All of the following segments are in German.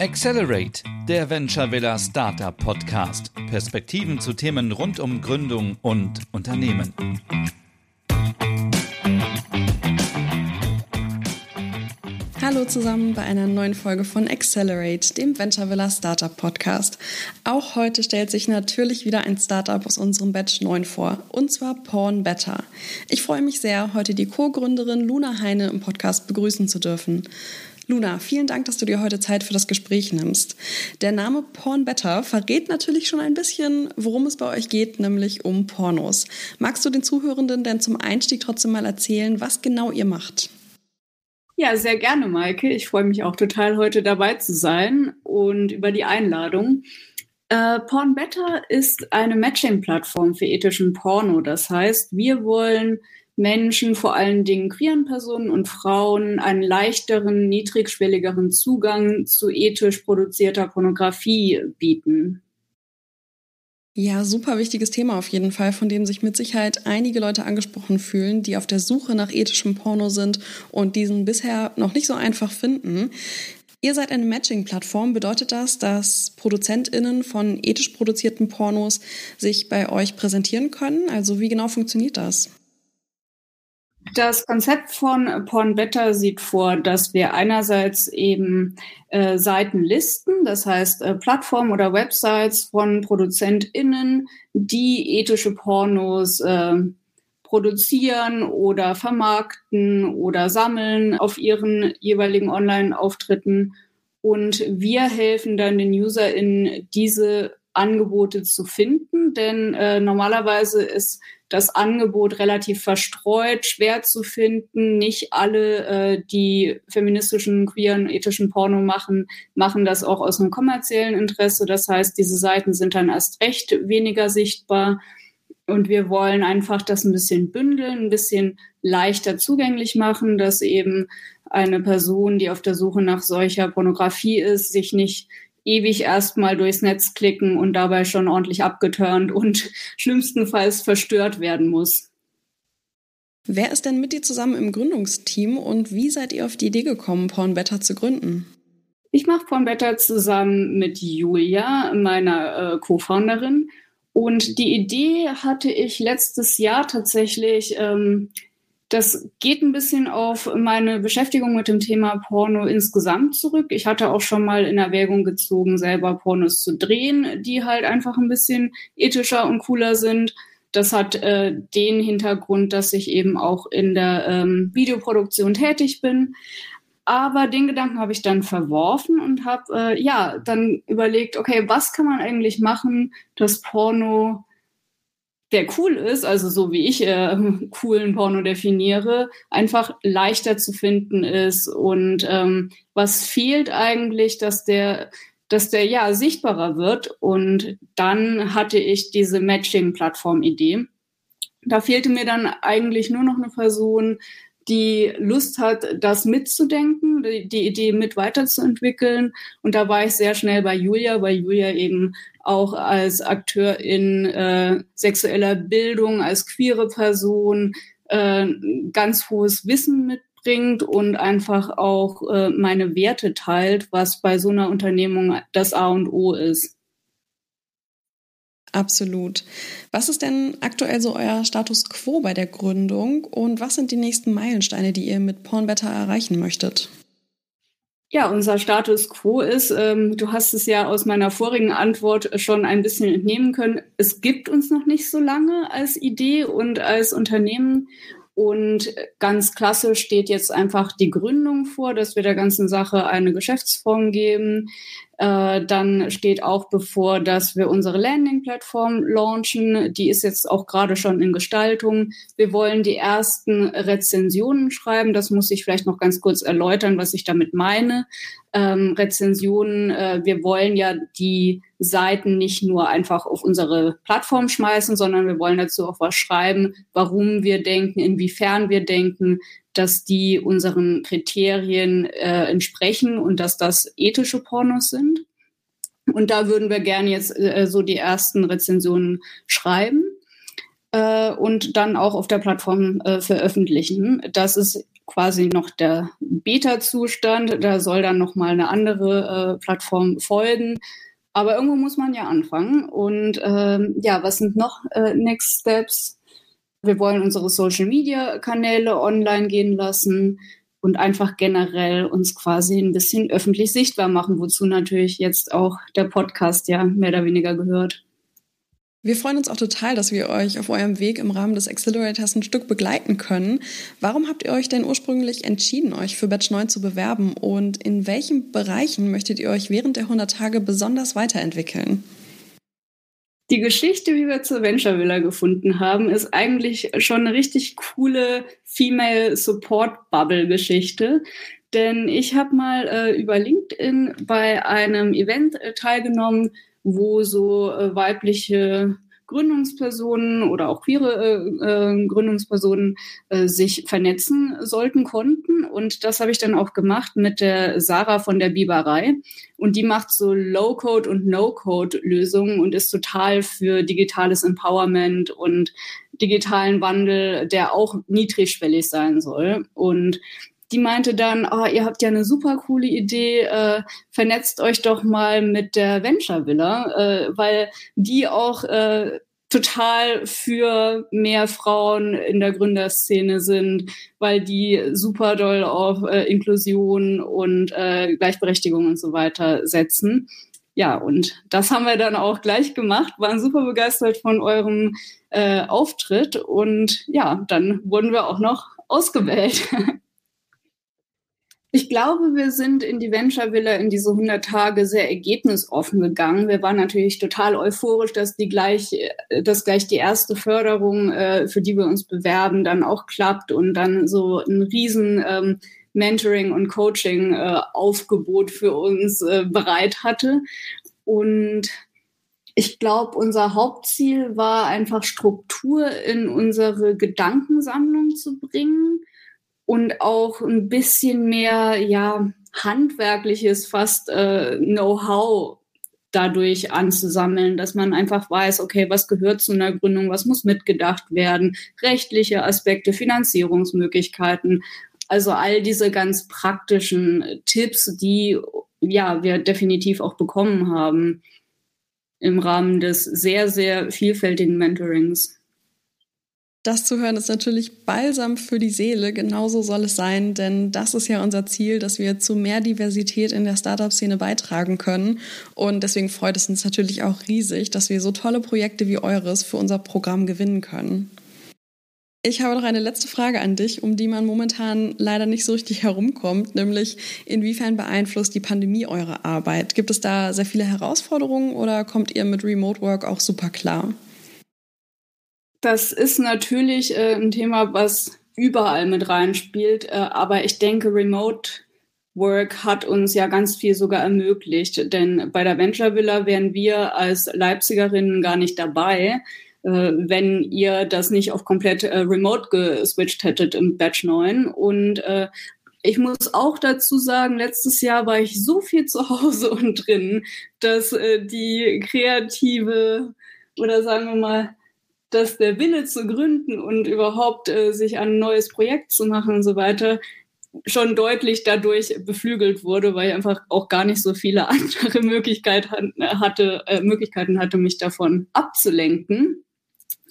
Accelerate, der Venture Villa Startup Podcast. Perspektiven zu Themen rund um Gründung und Unternehmen. Hallo zusammen bei einer neuen Folge von Accelerate, dem Venture Villa Startup Podcast. Auch heute stellt sich natürlich wieder ein Startup aus unserem Batch 9 vor, und zwar Porn Better. Ich freue mich sehr, heute die Co-Gründerin Luna Heine im Podcast begrüßen zu dürfen. Luna, vielen Dank, dass du dir heute Zeit für das Gespräch nimmst. Der Name Porn Better verrät natürlich schon ein bisschen, worum es bei euch geht, nämlich um Pornos. Magst du den Zuhörenden denn zum Einstieg trotzdem mal erzählen, was genau ihr macht? Ja, sehr gerne, Maike. Ich freue mich auch total, heute dabei zu sein und über die Einladung. Äh, Porn Better ist eine Matching-Plattform für ethischen Porno. Das heißt, wir wollen Menschen, vor allen Dingen queeren Personen und Frauen, einen leichteren, niedrigschwelligeren Zugang zu ethisch produzierter Pornografie bieten. Ja, super wichtiges Thema auf jeden Fall, von dem sich mit Sicherheit einige Leute angesprochen fühlen, die auf der Suche nach ethischem Porno sind und diesen bisher noch nicht so einfach finden. Ihr seid eine Matching-Plattform. Bedeutet das, dass ProduzentInnen von ethisch produzierten Pornos sich bei euch präsentieren können? Also wie genau funktioniert das? Das Konzept von Pornbetter sieht vor, dass wir einerseits eben äh, Seiten listen, das heißt äh, Plattformen oder Websites von ProduzentInnen, die ethische Pornos äh, produzieren oder vermarkten oder sammeln auf ihren jeweiligen Online-Auftritten. Und wir helfen dann den UserInnen, diese Angebote zu finden, denn äh, normalerweise ist das Angebot relativ verstreut, schwer zu finden. Nicht alle, äh, die feministischen, queeren, ethischen Porno machen, machen das auch aus einem kommerziellen Interesse. Das heißt, diese Seiten sind dann erst recht weniger sichtbar. Und wir wollen einfach das ein bisschen bündeln, ein bisschen leichter zugänglich machen, dass eben eine Person, die auf der Suche nach solcher Pornografie ist, sich nicht ewig erstmal durchs Netz klicken und dabei schon ordentlich abgeturnt und schlimmstenfalls verstört werden muss. Wer ist denn mit dir zusammen im Gründungsteam und wie seid ihr auf die Idee gekommen, Pornbetter zu gründen? Ich mache Pornbetter zusammen mit Julia, meiner äh, Co-Founderin. Und die Idee hatte ich letztes Jahr tatsächlich ähm, das geht ein bisschen auf meine Beschäftigung mit dem Thema Porno insgesamt zurück. Ich hatte auch schon mal in Erwägung gezogen, selber Pornos zu drehen, die halt einfach ein bisschen ethischer und cooler sind. Das hat äh, den Hintergrund, dass ich eben auch in der ähm, Videoproduktion tätig bin. Aber den Gedanken habe ich dann verworfen und habe äh, ja dann überlegt, okay, was kann man eigentlich machen, dass Porno der cool ist, also so wie ich äh, coolen Porno definiere, einfach leichter zu finden ist. Und ähm, was fehlt eigentlich, dass der, dass der ja sichtbarer wird. Und dann hatte ich diese Matching-Plattform-Idee. Da fehlte mir dann eigentlich nur noch eine Person, die Lust hat, das mitzudenken, die, Idee mit weiterzuentwickeln. Und da war ich sehr schnell bei Julia, weil Julia eben auch als Akteur in äh, sexueller Bildung, als queere Person äh, ganz hohes Wissen mitbringt und einfach auch äh, meine Werte teilt, was bei so einer Unternehmung das A und O ist. Absolut. Was ist denn aktuell so euer Status quo bei der Gründung und was sind die nächsten Meilensteine, die ihr mit Pornbetter erreichen möchtet? Ja, unser Status quo ist, ähm, du hast es ja aus meiner vorigen Antwort schon ein bisschen entnehmen können, es gibt uns noch nicht so lange als Idee und als Unternehmen. Und ganz klassisch steht jetzt einfach die Gründung vor, dass wir der ganzen Sache eine Geschäftsform geben, äh, dann steht auch bevor, dass wir unsere Landing-Plattform launchen. Die ist jetzt auch gerade schon in Gestaltung. Wir wollen die ersten Rezensionen schreiben. Das muss ich vielleicht noch ganz kurz erläutern, was ich damit meine. Ähm, Rezensionen, äh, wir wollen ja die Seiten nicht nur einfach auf unsere Plattform schmeißen, sondern wir wollen dazu auch was schreiben, warum wir denken, inwiefern wir denken, dass die unseren Kriterien äh, entsprechen und dass das ethische Pornos sind. Und da würden wir gerne jetzt äh, so die ersten Rezensionen schreiben äh, und dann auch auf der Plattform äh, veröffentlichen. Das ist quasi noch der Beta-Zustand. Da soll dann noch mal eine andere äh, Plattform folgen. Aber irgendwo muss man ja anfangen. Und ähm, ja, was sind noch äh, Next Steps? Wir wollen unsere Social-Media-Kanäle online gehen lassen und einfach generell uns quasi ein bisschen öffentlich sichtbar machen, wozu natürlich jetzt auch der Podcast ja mehr oder weniger gehört. Wir freuen uns auch total, dass wir euch auf eurem Weg im Rahmen des Accelerators ein Stück begleiten können. Warum habt ihr euch denn ursprünglich entschieden, euch für Batch 9 zu bewerben und in welchen Bereichen möchtet ihr euch während der 100 Tage besonders weiterentwickeln? Die Geschichte, wie wir zur Venture Villa gefunden haben, ist eigentlich schon eine richtig coole Female Support Bubble Geschichte. Denn ich habe mal äh, über LinkedIn bei einem Event äh, teilgenommen, wo so äh, weibliche Gründungspersonen oder auch queere äh, äh, Gründungspersonen äh, sich vernetzen sollten konnten. Und das habe ich dann auch gemacht mit der Sarah von der Biberei. Und die macht so Low-Code und No-Code-Lösungen und ist total für digitales Empowerment und digitalen Wandel, der auch niedrigschwellig sein soll. Und die meinte dann, oh, ihr habt ja eine super coole Idee, äh, vernetzt euch doch mal mit der Venture Villa, äh, weil die auch äh, total für mehr Frauen in der Gründerszene sind, weil die super doll auf äh, Inklusion und äh, Gleichberechtigung und so weiter setzen. Ja, und das haben wir dann auch gleich gemacht, waren super begeistert von eurem äh, Auftritt und ja, dann wurden wir auch noch ausgewählt. Ich glaube, wir sind in die Venture Villa in diese 100 Tage sehr ergebnisoffen gegangen. Wir waren natürlich total euphorisch, dass die gleich, dass gleich die erste Förderung, äh, für die wir uns bewerben, dann auch klappt und dann so ein riesen ähm, Mentoring und Coaching äh, Aufgebot für uns äh, bereit hatte. Und ich glaube, unser Hauptziel war einfach Struktur in unsere Gedankensammlung zu bringen und auch ein bisschen mehr, ja, handwerkliches, fast äh, Know-how dadurch anzusammeln, dass man einfach weiß, okay, was gehört zu einer Gründung, was muss mitgedacht werden, rechtliche Aspekte, Finanzierungsmöglichkeiten, also all diese ganz praktischen Tipps, die ja wir definitiv auch bekommen haben im Rahmen des sehr, sehr vielfältigen Mentorings. Das zu hören ist natürlich balsam für die Seele. Genauso soll es sein, denn das ist ja unser Ziel, dass wir zu mehr Diversität in der Startup-Szene beitragen können. Und deswegen freut es uns natürlich auch riesig, dass wir so tolle Projekte wie eures für unser Programm gewinnen können. Ich habe noch eine letzte Frage an dich, um die man momentan leider nicht so richtig herumkommt, nämlich inwiefern beeinflusst die Pandemie eure Arbeit? Gibt es da sehr viele Herausforderungen oder kommt ihr mit Remote Work auch super klar? Das ist natürlich äh, ein Thema, was überall mit reinspielt. Äh, aber ich denke, Remote Work hat uns ja ganz viel sogar ermöglicht. Denn bei der Venture Villa wären wir als Leipzigerinnen gar nicht dabei, äh, wenn ihr das nicht auf komplett äh, Remote geswitcht hättet im Batch 9. Und äh, ich muss auch dazu sagen, letztes Jahr war ich so viel zu Hause und drin, dass äh, die kreative oder sagen wir mal dass der Wille zu gründen und überhaupt äh, sich ein neues Projekt zu machen und so weiter schon deutlich dadurch beflügelt wurde, weil ich einfach auch gar nicht so viele andere Möglichkeiten hatte, äh, Möglichkeiten hatte, mich davon abzulenken.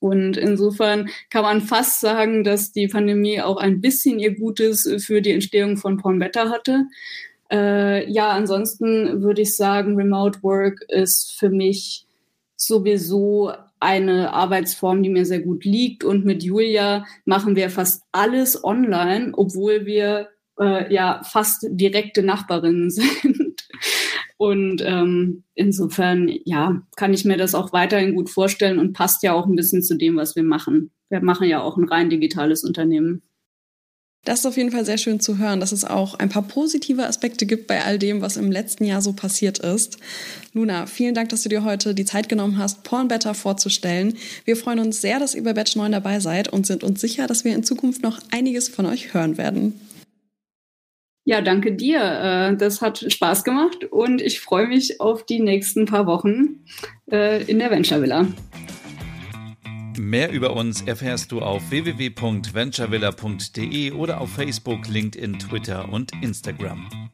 Und insofern kann man fast sagen, dass die Pandemie auch ein bisschen ihr Gutes für die Entstehung von Pornbetter hatte. Äh, ja, ansonsten würde ich sagen, Remote Work ist für mich sowieso eine Arbeitsform, die mir sehr gut liegt. Und mit Julia machen wir fast alles online, obwohl wir äh, ja fast direkte Nachbarinnen sind. Und ähm, insofern, ja, kann ich mir das auch weiterhin gut vorstellen und passt ja auch ein bisschen zu dem, was wir machen. Wir machen ja auch ein rein digitales Unternehmen. Das ist auf jeden Fall sehr schön zu hören, dass es auch ein paar positive Aspekte gibt bei all dem, was im letzten Jahr so passiert ist. Luna, vielen Dank, dass du dir heute die Zeit genommen hast, Porn Better vorzustellen. Wir freuen uns sehr, dass ihr bei Batch 9 dabei seid und sind uns sicher, dass wir in Zukunft noch einiges von euch hören werden. Ja, danke dir. Äh, das hat Spaß gemacht und ich freue mich auf die nächsten paar Wochen äh, in der Venture Villa. Mehr über uns erfährst du auf www.venturevilla.de oder auf Facebook, LinkedIn, Twitter und Instagram.